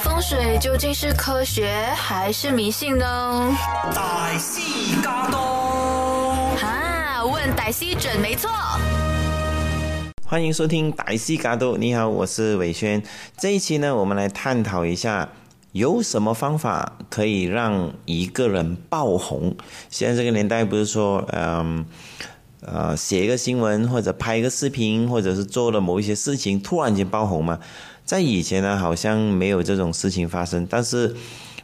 风水究竟是科学还是迷信呢？大师驾到，哈，问歹西准没错。欢迎收听歹西嘎多，你好，我是伟轩。这一期呢，我们来探讨一下有什么方法可以让一个人爆红。现在这个年代不是说，嗯。呃，写一个新闻，或者拍一个视频，或者是做了某一些事情，突然间爆红嘛？在以前呢，好像没有这种事情发生。但是，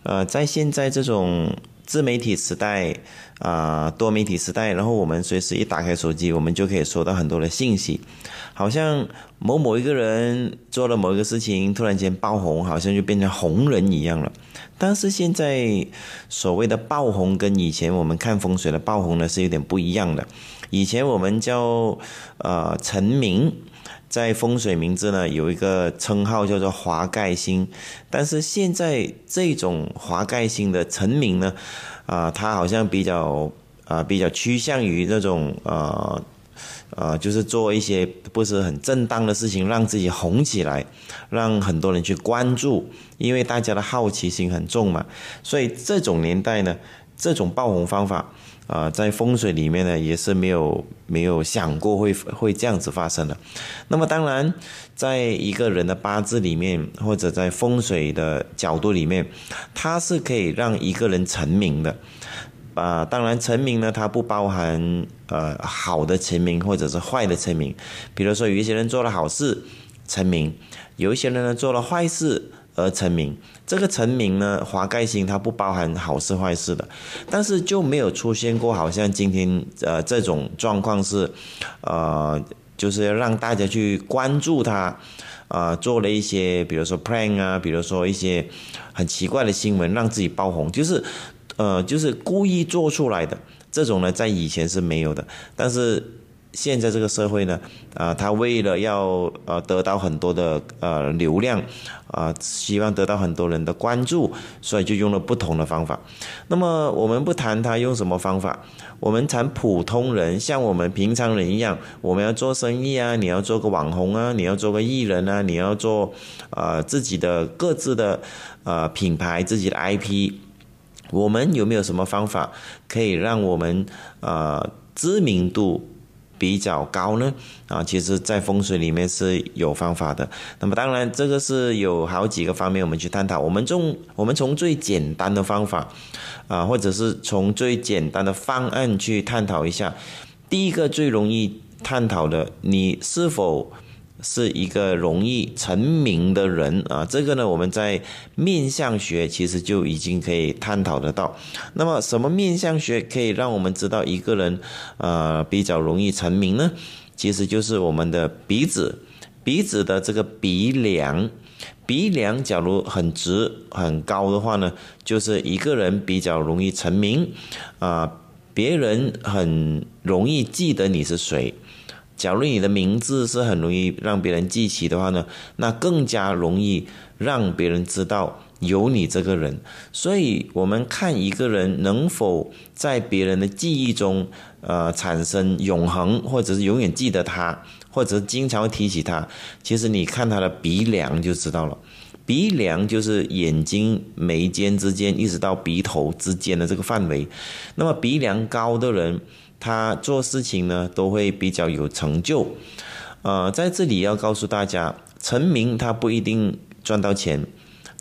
呃，在现在这种自媒体时代，啊，多媒体时代，然后我们随时一打开手机，我们就可以收到很多的信息，好像某某一个人做了某一个事情，突然间爆红，好像就变成红人一样了。但是现在所谓的爆红，跟以前我们看风水的爆红呢，是有点不一样的。以前我们叫呃成名，在风水名字呢有一个称号叫做华盖星，但是现在这种华盖星的成名呢，啊，它好像比较啊比较趋向于那种呃呃，就是做一些不是很正当的事情，让自己红起来，让很多人去关注，因为大家的好奇心很重嘛，所以这种年代呢，这种爆红方法。啊，在风水里面呢，也是没有没有想过会会这样子发生的。那么当然，在一个人的八字里面，或者在风水的角度里面，它是可以让一个人成名的。啊，当然成名呢，它不包含呃好的成名或者是坏的成名。比如说，有一些人做了好事成名，有一些人呢做了坏事。而成名，这个成名呢，华盖星它不包含好事坏事的，但是就没有出现过好像今天呃这种状况是，呃，就是让大家去关注他，啊，做了一些比如说 prank 啊，比如说一些很奇怪的新闻，让自己爆红，就是呃就是故意做出来的这种呢，在以前是没有的，但是。现在这个社会呢，啊，他为了要呃得到很多的呃流量，啊，希望得到很多人的关注，所以就用了不同的方法。那么我们不谈他用什么方法，我们谈普通人，像我们平常人一样，我们要做生意啊，你要做个网红啊，你要做个艺人啊，你要做啊自己的各自的呃品牌，自己的 IP，我们有没有什么方法可以让我们呃知名度？比较高呢，啊，其实，在风水里面是有方法的。那么，当然，这个是有好几个方面我们去探讨。我们从我们从最简单的方法，啊，或者是从最简单的方案去探讨一下。第一个最容易探讨的，你是否？是一个容易成名的人啊，这个呢，我们在面相学其实就已经可以探讨得到。那么，什么面相学可以让我们知道一个人呃比较容易成名呢？其实就是我们的鼻子，鼻子的这个鼻梁，鼻梁假如很直很高的话呢，就是一个人比较容易成名啊，别人很容易记得你是谁。假如你的名字是很容易让别人记起的话呢，那更加容易让别人知道有你这个人。所以，我们看一个人能否在别人的记忆中，呃，产生永恒，或者是永远记得他，或者经常提起他。其实，你看他的鼻梁就知道了。鼻梁就是眼睛眉间之间，一直到鼻头之间的这个范围。那么，鼻梁高的人。他做事情呢都会比较有成就，呃，在这里要告诉大家，成名他不一定赚到钱，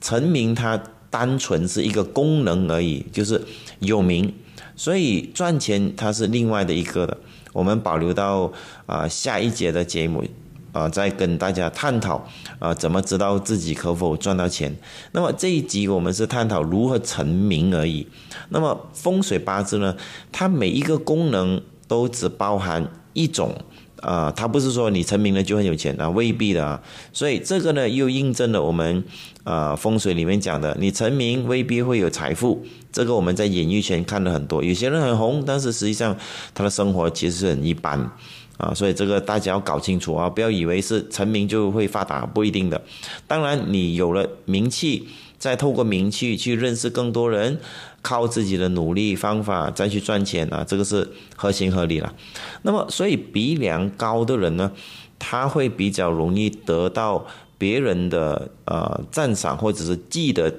成名他单纯是一个功能而已，就是有名，所以赚钱它是另外的一个的，我们保留到啊下一节的节目。啊，再跟大家探讨啊，怎么知道自己可否赚到钱？那么这一集我们是探讨如何成名而已。那么风水八字呢？它每一个功能都只包含一种啊，他不是说你成名了就很有钱啊，未必的啊。所以这个呢，又印证了我们啊风水里面讲的，你成名未必会有财富。这个我们在演艺圈看了很多，有些人很红，但是实际上他的生活其实很一般。啊，所以这个大家要搞清楚啊，不要以为是成名就会发达，不一定的。当然，你有了名气，再透过名气去认识更多人，靠自己的努力方法再去赚钱啊，这个是合情合理了。那么，所以鼻梁高的人呢，他会比较容易得到。别人的呃赞赏或者是记得，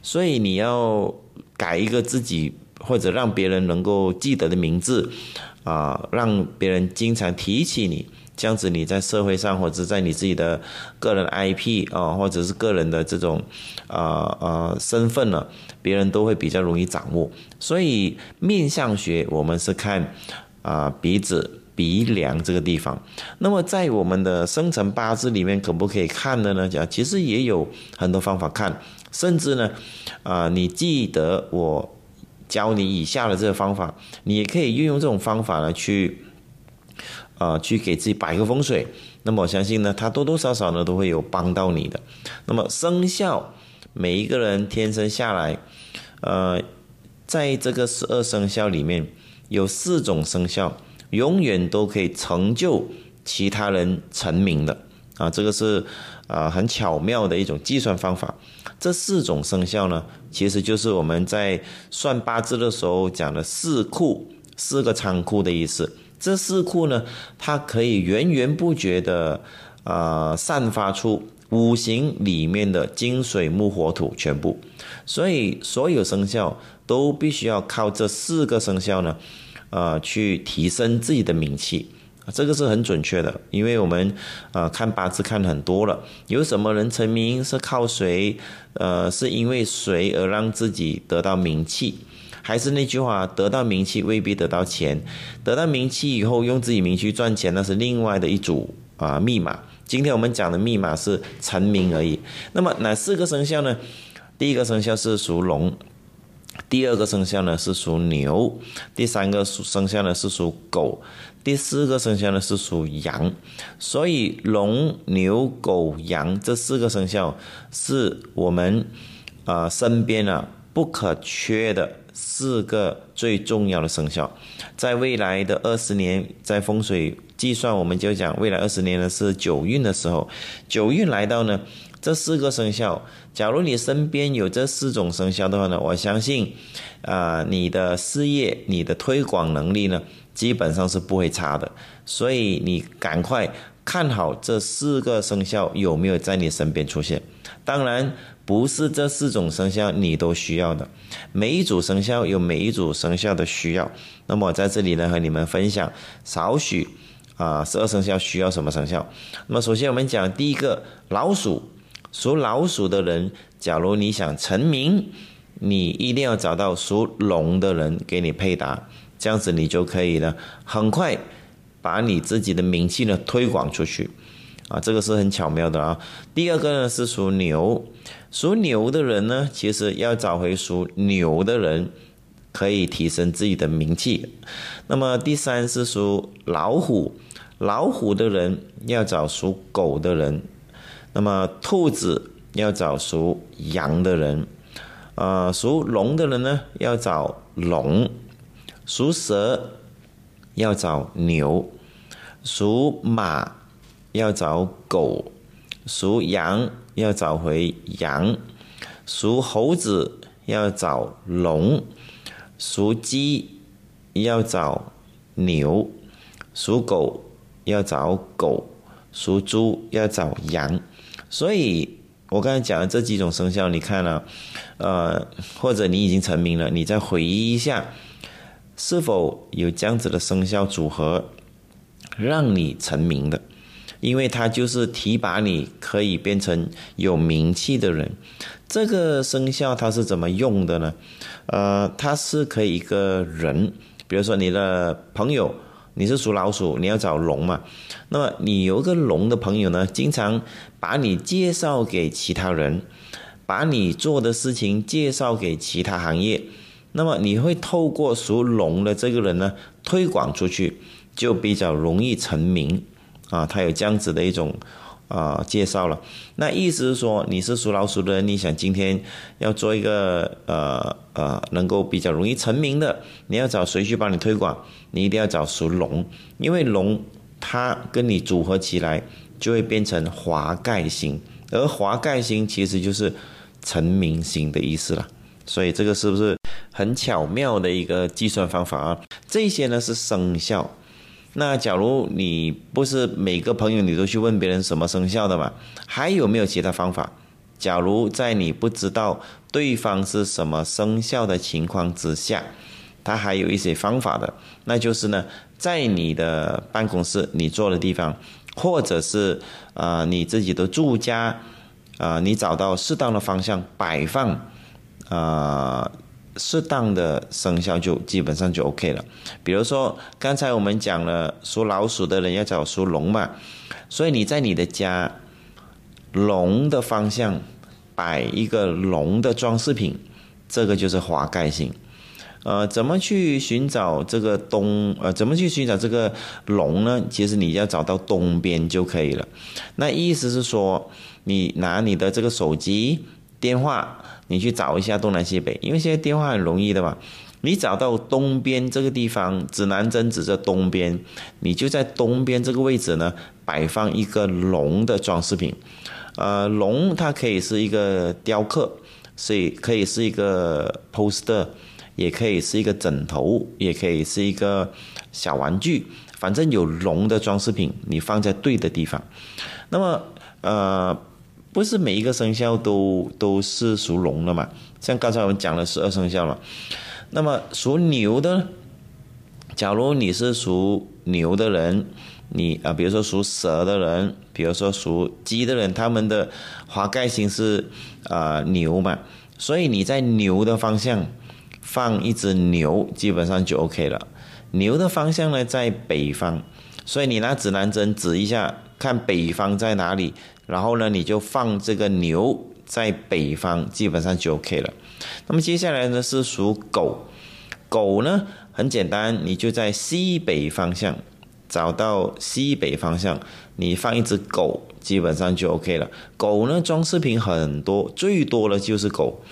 所以你要改一个自己或者让别人能够记得的名字啊，让别人经常提起你。这样子你在社会上或者在你自己的个人 IP 啊，或者是个人的这种啊啊身份呢，别人都会比较容易掌握。所以面相学我们是看啊鼻子。鼻梁这个地方，那么在我们的生辰八字里面可不可以看的呢？讲其实也有很多方法看，甚至呢，啊，你记得我教你以下的这个方法，你也可以运用这种方法呢去，啊，去给自己摆个风水。那么我相信呢，它多多少少呢都会有帮到你的。那么生肖，每一个人天生下来，呃，在这个十二生肖里面有四种生肖。永远都可以成就其他人成名的啊，这个是啊很巧妙的一种计算方法。这四种生肖呢，其实就是我们在算八字的时候讲的四库，四个仓库的意思。这四库呢，它可以源源不绝的啊散发出五行里面的金水木火土全部，所以所有生肖都必须要靠这四个生肖呢。呃，去提升自己的名气，这个是很准确的，因为我们呃看八字看很多了，有什么人成名是靠谁？呃，是因为谁而让自己得到名气？还是那句话，得到名气未必得到钱，得到名气以后用自己名气赚钱，那是另外的一组啊密码。今天我们讲的密码是成名而已。那么哪四个生肖呢？第一个生肖是属龙。第二个生肖呢是属牛，第三个属生肖呢是属狗，第四个生肖呢是属羊，所以龙、牛、狗、羊这四个生肖是我们啊身边啊不可缺的四个最重要的生肖，在未来的二十年，在风水计算，我们就讲未来二十年呢是九运的时候，九运来到呢。这四个生肖，假如你身边有这四种生肖的话呢，我相信，啊，你的事业、你的推广能力呢，基本上是不会差的。所以你赶快看好这四个生肖有没有在你身边出现。当然，不是这四种生肖你都需要的，每一组生肖有每一组生肖的需要。那么我在这里呢，和你们分享少许啊，十二生肖需要什么生肖。那么首先我们讲第一个老鼠。属老鼠的人，假如你想成名，你一定要找到属龙的人给你配搭，这样子你就可以呢，很快把你自己的名气呢推广出去，啊，这个是很巧妙的啊。第二个呢是属牛，属牛的人呢，其实要找回属牛的人，可以提升自己的名气。那么第三是属老虎，老虎的人要找属狗的人。那么兔子要找属羊的人，呃，属龙的人呢要找龙，属蛇要找牛，属马要找狗，属羊要找回羊，属猴子要找龙，属鸡要找牛，属狗要找狗，属猪要找羊。所以，我刚才讲的这几种生肖，你看了，呃，或者你已经成名了，你再回忆一下，是否有这样子的生肖组合让你成名的？因为它就是提拔你，可以变成有名气的人。这个生肖它是怎么用的呢？呃，它是可以一个人，比如说你的朋友。你是属老鼠，你要找龙嘛？那么你有个龙的朋友呢，经常把你介绍给其他人，把你做的事情介绍给其他行业，那么你会透过属龙的这个人呢推广出去，就比较容易成名啊。他有这样子的一种。啊，介绍了，那意思是说你是属老鼠的人，你想今天要做一个呃呃能够比较容易成名的，你要找谁去帮你推广？你一定要找属龙，因为龙它跟你组合起来就会变成华盖星，而华盖星其实就是成名星的意思了。所以这个是不是很巧妙的一个计算方法啊？这些呢是生肖。那假如你不是每个朋友你都去问别人什么生肖的嘛，还有没有其他方法？假如在你不知道对方是什么生肖的情况之下，他还有一些方法的，那就是呢，在你的办公室、你坐的地方，或者是啊你自己的住家，啊你找到适当的方向摆放，啊适当的生肖就基本上就 OK 了。比如说刚才我们讲了属老鼠的人要找属龙嘛，所以你在你的家。龙的方向摆一个龙的装饰品，这个就是华盖星。呃，怎么去寻找这个东？呃，怎么去寻找这个龙呢？其实你要找到东边就可以了。那意思是说，你拿你的这个手机电话，你去找一下东南西北，因为现在电话很容易的嘛。你找到东边这个地方，指南针指着东边，你就在东边这个位置呢，摆放一个龙的装饰品。呃，龙它可以是一个雕刻，所以可以是一个 poster，也可以是一个枕头，也可以是一个小玩具，反正有龙的装饰品，你放在对的地方。那么，呃，不是每一个生肖都都是属龙的嘛？像刚才我们讲了十二生肖嘛，那么属牛的，假如你是属牛的人。你啊，比如说属蛇的人，比如说属鸡的人，他们的华盖星是啊牛嘛，所以你在牛的方向放一只牛，基本上就 OK 了。牛的方向呢在北方，所以你拿指南针指一下，看北方在哪里，然后呢你就放这个牛在北方，基本上就 OK 了。那么接下来呢是属狗，狗呢很简单，你就在西北方向。找到西北方向，你放一只狗，基本上就 OK 了。狗呢，装饰品很多，最多的就是狗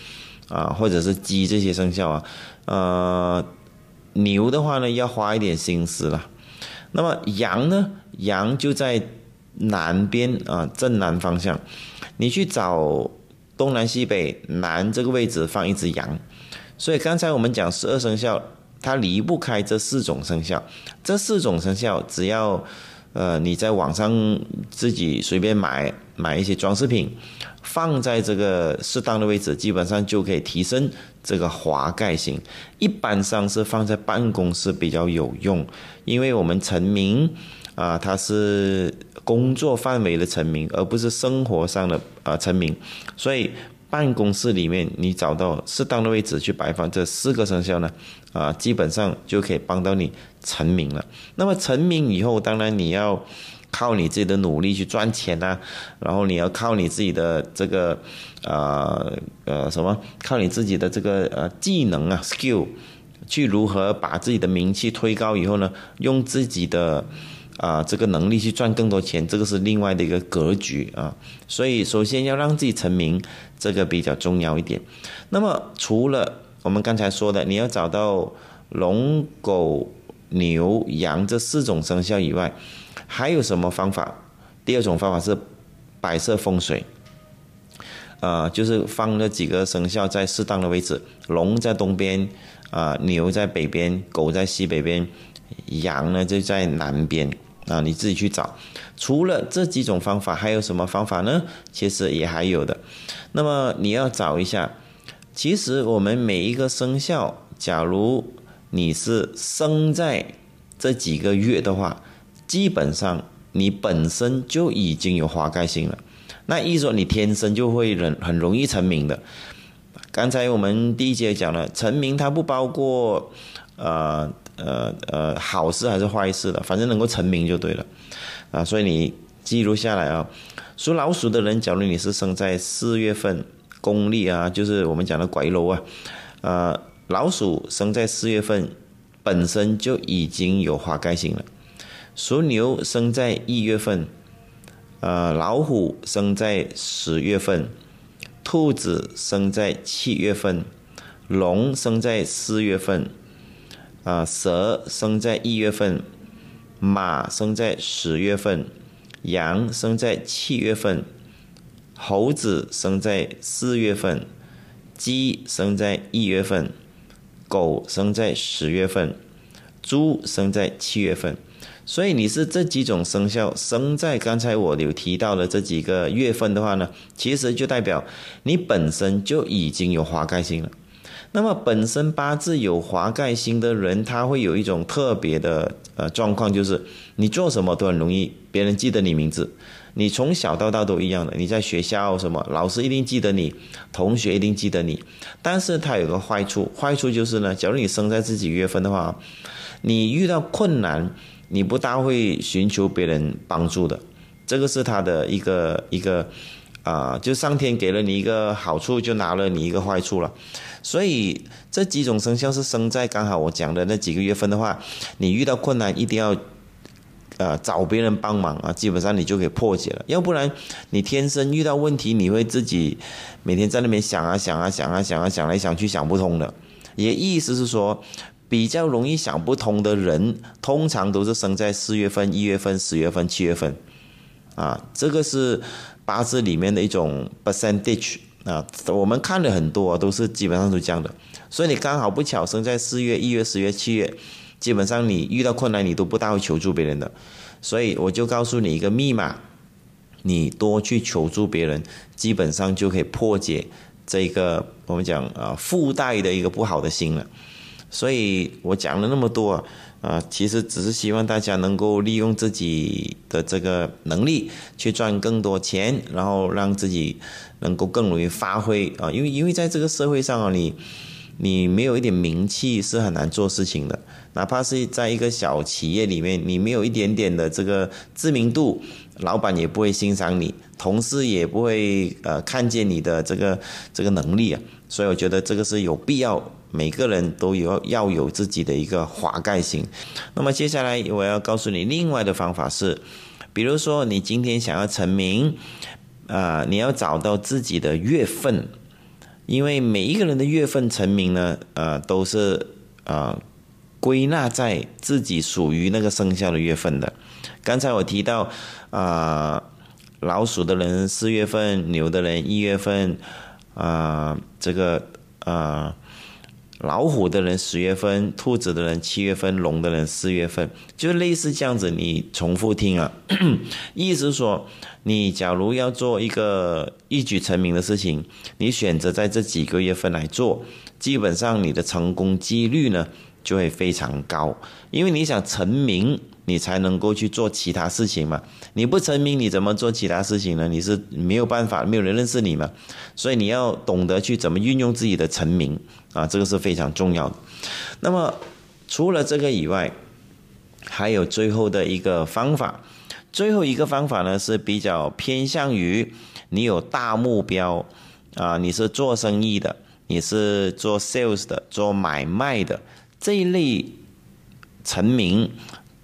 啊，或者是鸡这些生肖啊。呃，牛的话呢，要花一点心思了。那么羊呢，羊就在南边啊，正南方向。你去找东南西北南这个位置放一只羊。所以刚才我们讲十二生肖。它离不开这四种生肖，这四种生肖只要，呃，你在网上自己随便买买一些装饰品，放在这个适当的位置，基本上就可以提升这个华盖型。一般上是放在办公室比较有用，因为我们成名啊，它是工作范围的成名，而不是生活上的啊成名，所以。办公室里面，你找到适当的位置去摆放这四个生肖呢，啊，基本上就可以帮到你成名了。那么成名以后，当然你要靠你自己的努力去赚钱呐，然后你要靠你自己的这个，呃呃什么，靠你自己的这个呃技能啊，skill，去如何把自己的名气推高以后呢，用自己的。啊，这个能力去赚更多钱，这个是另外的一个格局啊。所以，首先要让自己成名，这个比较重要一点。那么，除了我们刚才说的，你要找到龙、狗、牛、羊这四种生肖以外，还有什么方法？第二种方法是摆设风水，啊，就是放那几个生肖在适当的位置，龙在东边，啊，牛在北边，狗在西北边，羊呢就在南边。啊，你自己去找。除了这几种方法，还有什么方法呢？其实也还有的。那么你要找一下。其实我们每一个生肖，假如你是生在这几个月的话，基本上你本身就已经有华盖星了。那意思说你天生就会很很容易成名的。刚才我们第一节讲了，成名它不包括呃。呃呃，好事还是坏事的，反正能够成名就对了，啊，所以你记录下来啊。属老鼠的人，假如你是生在四月份，公历啊，就是我们讲的拐楼啊，呃，老鼠生在四月份，本身就已经有花盖星了。属牛生在一月份，呃，老虎生在十月份，兔子生在七月份，龙生在四月份。啊，蛇生在一月份，马生在十月份，羊生在七月份，猴子生在四月份，鸡生在一月份，狗生在十月份，猪生在七月份。所以你是这几种生肖生在刚才我有提到的这几个月份的话呢，其实就代表你本身就已经有华盖星了。那么本身八字有华盖星的人，他会有一种特别的呃状况，就是你做什么都很容易别人记得你名字。你从小到大都一样的，你在学校什么，老师一定记得你，同学一定记得你。但是它有个坏处，坏处就是呢，假如你生在自己月份的话，你遇到困难，你不大会寻求别人帮助的。这个是他的一个一个啊，就上天给了你一个好处，就拿了你一个坏处了。所以这几种生肖是生在刚好我讲的那几个月份的话，你遇到困难一定要。呃，找别人帮忙啊，基本上你就可以破解了。要不然，你天生遇到问题，你会自己每天在那边想啊想啊想啊想啊想来想去想不通的。也意思是说，比较容易想不通的人，通常都是生在四月份、一月份、十月份、七月份啊。这个是八字里面的一种 percentage 啊。我们看了很多，都是基本上都这样的。所以你刚好不巧生在四月、一月、十月、七月。基本上你遇到困难，你都不大会求助别人的，所以我就告诉你一个密码，你多去求助别人，基本上就可以破解这个我们讲啊附带的一个不好的心了。所以我讲了那么多啊，啊其实只是希望大家能够利用自己的这个能力去赚更多钱，然后让自己能够更容易发挥啊，因为因为在这个社会上啊，你你没有一点名气是很难做事情的。哪怕是在一个小企业里面，你没有一点点的这个知名度，老板也不会欣赏你，同事也不会呃看见你的这个这个能力啊。所以我觉得这个是有必要，每个人都有要有自己的一个华盖型。那么接下来我要告诉你另外的方法是，比如说你今天想要成名，啊，你要找到自己的月份，因为每一个人的月份成名呢，呃，都是啊。归纳在自己属于那个生肖的月份的。刚才我提到，啊，老鼠的人四月份，牛的人一月份，啊，这个啊，老虎的人十月份，兔子的人七月份，龙的人四月份，就类似这样子。你重复听啊，意思说，你假如要做一个一举成名的事情，你选择在这几个月份来做，基本上你的成功几率呢？就会非常高，因为你想成名，你才能够去做其他事情嘛。你不成名，你怎么做其他事情呢？你是没有办法，没有人认识你嘛。所以你要懂得去怎么运用自己的成名啊，这个是非常重要的。那么除了这个以外，还有最后的一个方法，最后一个方法呢是比较偏向于你有大目标啊，你是做生意的，你是做 sales 的，做买卖的。这一类成名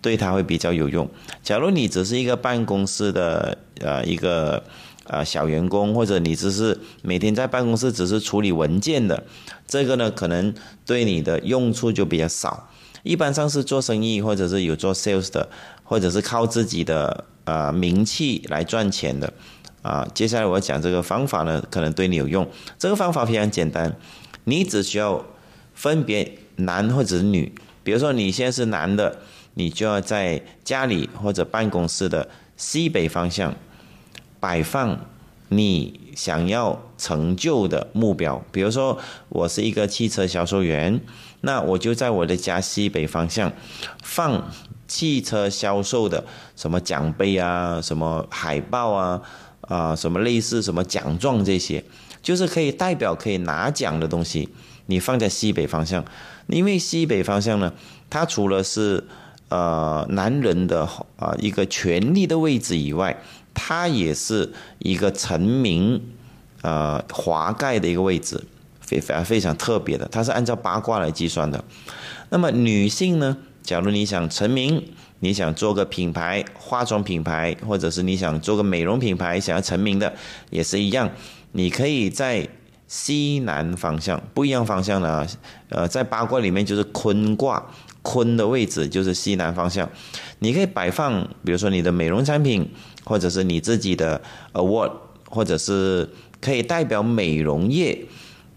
对他会比较有用。假如你只是一个办公室的呃一个呃小员工，或者你只是每天在办公室只是处理文件的，这个呢可能对你的用处就比较少。一般上是做生意或者是有做 sales 的，或者是靠自己的呃名气来赚钱的啊。接下来我讲这个方法呢，可能对你有用。这个方法非常简单，你只需要分别。男或者女，比如说你现在是男的，你就要在家里或者办公室的西北方向摆放你想要成就的目标。比如说我是一个汽车销售员，那我就在我的家西北方向放汽车销售的什么奖杯啊、什么海报啊、啊什么类似什么奖状这些，就是可以代表可以拿奖的东西，你放在西北方向。因为西北方向呢，它除了是呃男人的啊一个权力的位置以外，它也是一个成名呃华盖的一个位置，非非常非常特别的。它是按照八卦来计算的。那么女性呢，假如你想成名，你想做个品牌化妆品牌，或者是你想做个美容品牌，想要成名的，也是一样，你可以在。西南方向不一样方向呢，呃，在八卦里面就是坤卦，坤的位置就是西南方向。你可以摆放，比如说你的美容产品，或者是你自己的 award，或者是可以代表美容业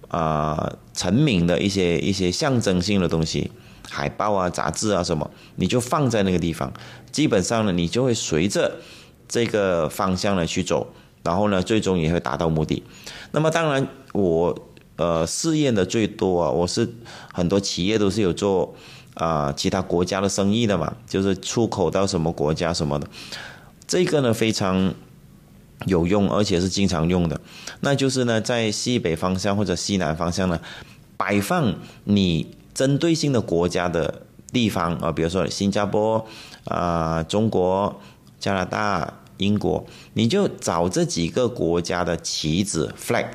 啊成名的一些一些象征性的东西海报啊、杂志啊什么，你就放在那个地方。基本上呢，你就会随着这个方向呢去走，然后呢，最终也会达到目的。那么当然，我呃试验的最多啊，我是很多企业都是有做啊其他国家的生意的嘛，就是出口到什么国家什么的。这个呢非常有用，而且是经常用的。那就是呢，在西北方向或者西南方向呢，摆放你针对性的国家的地方啊，比如说新加坡啊、中国、加拿大、英国，你就找这几个国家的旗子 （flag）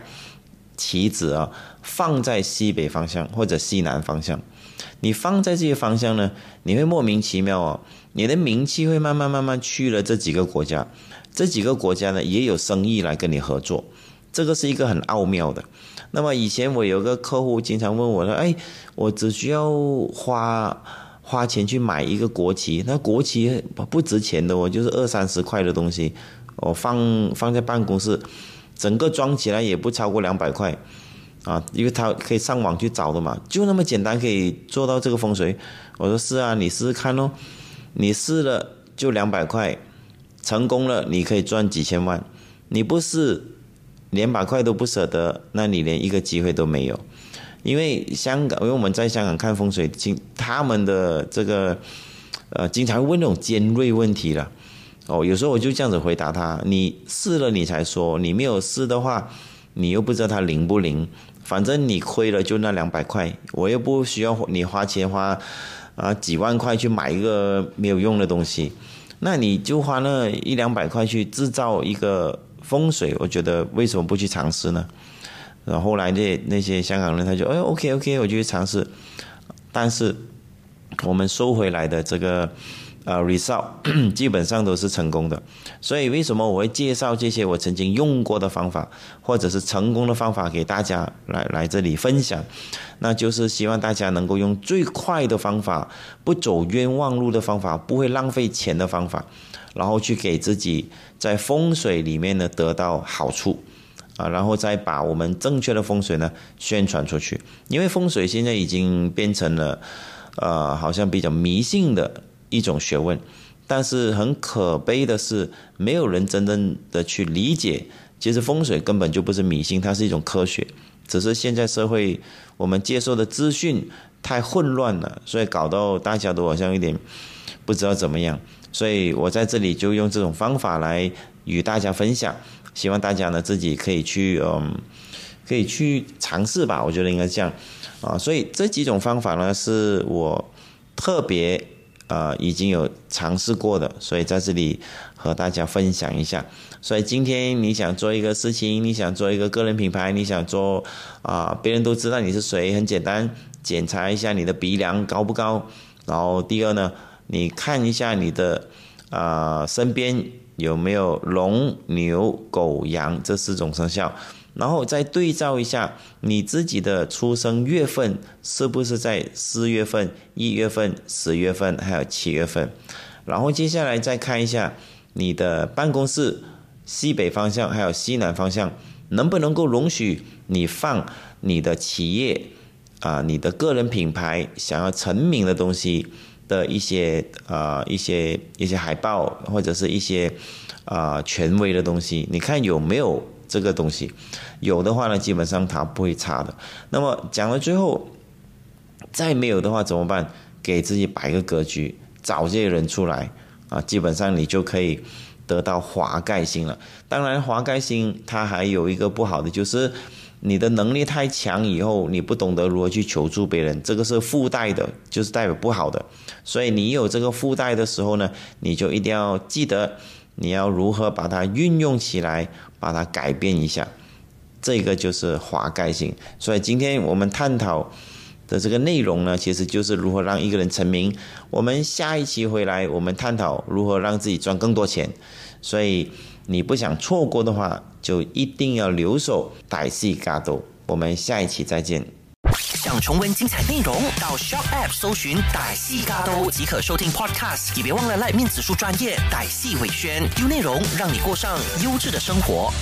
旗子啊，放在西北方向或者西南方向。你放在这些方向呢，你会莫名其妙哦，你的名气会慢慢慢慢去了这几个国家，这几个国家呢也有生意来跟你合作，这个是一个很奥妙的。那么以前我有个客户经常问我说：“哎，我只需要花花钱去买一个国旗，那国旗不值钱的哦，就是二三十块的东西，我放放在办公室，整个装起来也不超过两百块。”啊，因为他可以上网去找的嘛，就那么简单可以做到这个风水。我说是啊，你试试看哦。你试了就两百块，成功了你可以赚几千万。你不试，连百块都不舍得，那你连一个机会都没有。因为香港，因为我们在香港看风水，经他们的这个呃，经常问那种尖锐问题了。哦，有时候我就这样子回答他：你试了你才说，你没有试的话，你又不知道它灵不灵。反正你亏了就那两百块，我又不需要你花钱花啊几万块去买一个没有用的东西，那你就花那一两百块去制造一个风水，我觉得为什么不去尝试呢？然后后来那那些香港人他就哎 OK OK 我就去尝试，但是我们收回来的这个。呃，result 基本上都是成功的，所以为什么我会介绍这些我曾经用过的方法，或者是成功的方法给大家来来这里分享？那就是希望大家能够用最快的方法，不走冤枉路的方法，不会浪费钱的方法，然后去给自己在风水里面呢得到好处啊，然后再把我们正确的风水呢宣传出去。因为风水现在已经变成了呃，好像比较迷信的。一种学问，但是很可悲的是，没有人真正的去理解。其实风水根本就不是迷信，它是一种科学。只是现在社会我们接受的资讯太混乱了，所以搞到大家都好像有点不知道怎么样。所以我在这里就用这种方法来与大家分享，希望大家呢自己可以去嗯，可以去尝试吧。我觉得应该这样啊。所以这几种方法呢，是我特别。呃，已经有尝试过的，所以在这里和大家分享一下。所以今天你想做一个事情，你想做一个个人品牌，你想做啊，别人都知道你是谁，很简单，检查一下你的鼻梁高不高。然后第二呢，你看一下你的啊身边有没有龙、牛、狗、羊这四种生肖。然后再对照一下你自己的出生月份是不是在四月份、一月份、十月份还有七月份，然后接下来再看一下你的办公室西北方向还有西南方向能不能够容许你放你的企业啊、你的个人品牌想要成名的东西的一些啊一些一些海报或者是一些啊权威的东西，你看有没有？这个东西有的话呢，基本上它不会差的。那么讲到最后，再没有的话怎么办？给自己摆个格局，找这些人出来啊，基本上你就可以得到华盖星了。当然，华盖星它还有一个不好的，就是你的能力太强以后，你不懂得如何去求助别人，这个是附带的，就是代表不好的。所以你有这个附带的时候呢，你就一定要记得。你要如何把它运用起来，把它改变一下，这个就是华盖性。所以今天我们探讨的这个内容呢，其实就是如何让一个人成名。我们下一期回来，我们探讨如何让自己赚更多钱。所以你不想错过的话，就一定要留守歹戏嘎兜。我们下一期再见。想重温精彩内容，到 Shop App 搜寻“歹戏嘎都”即可收听 Podcast。也别忘了赖面子书专业歹戏伟轩，丢内容让你过上优质的生活。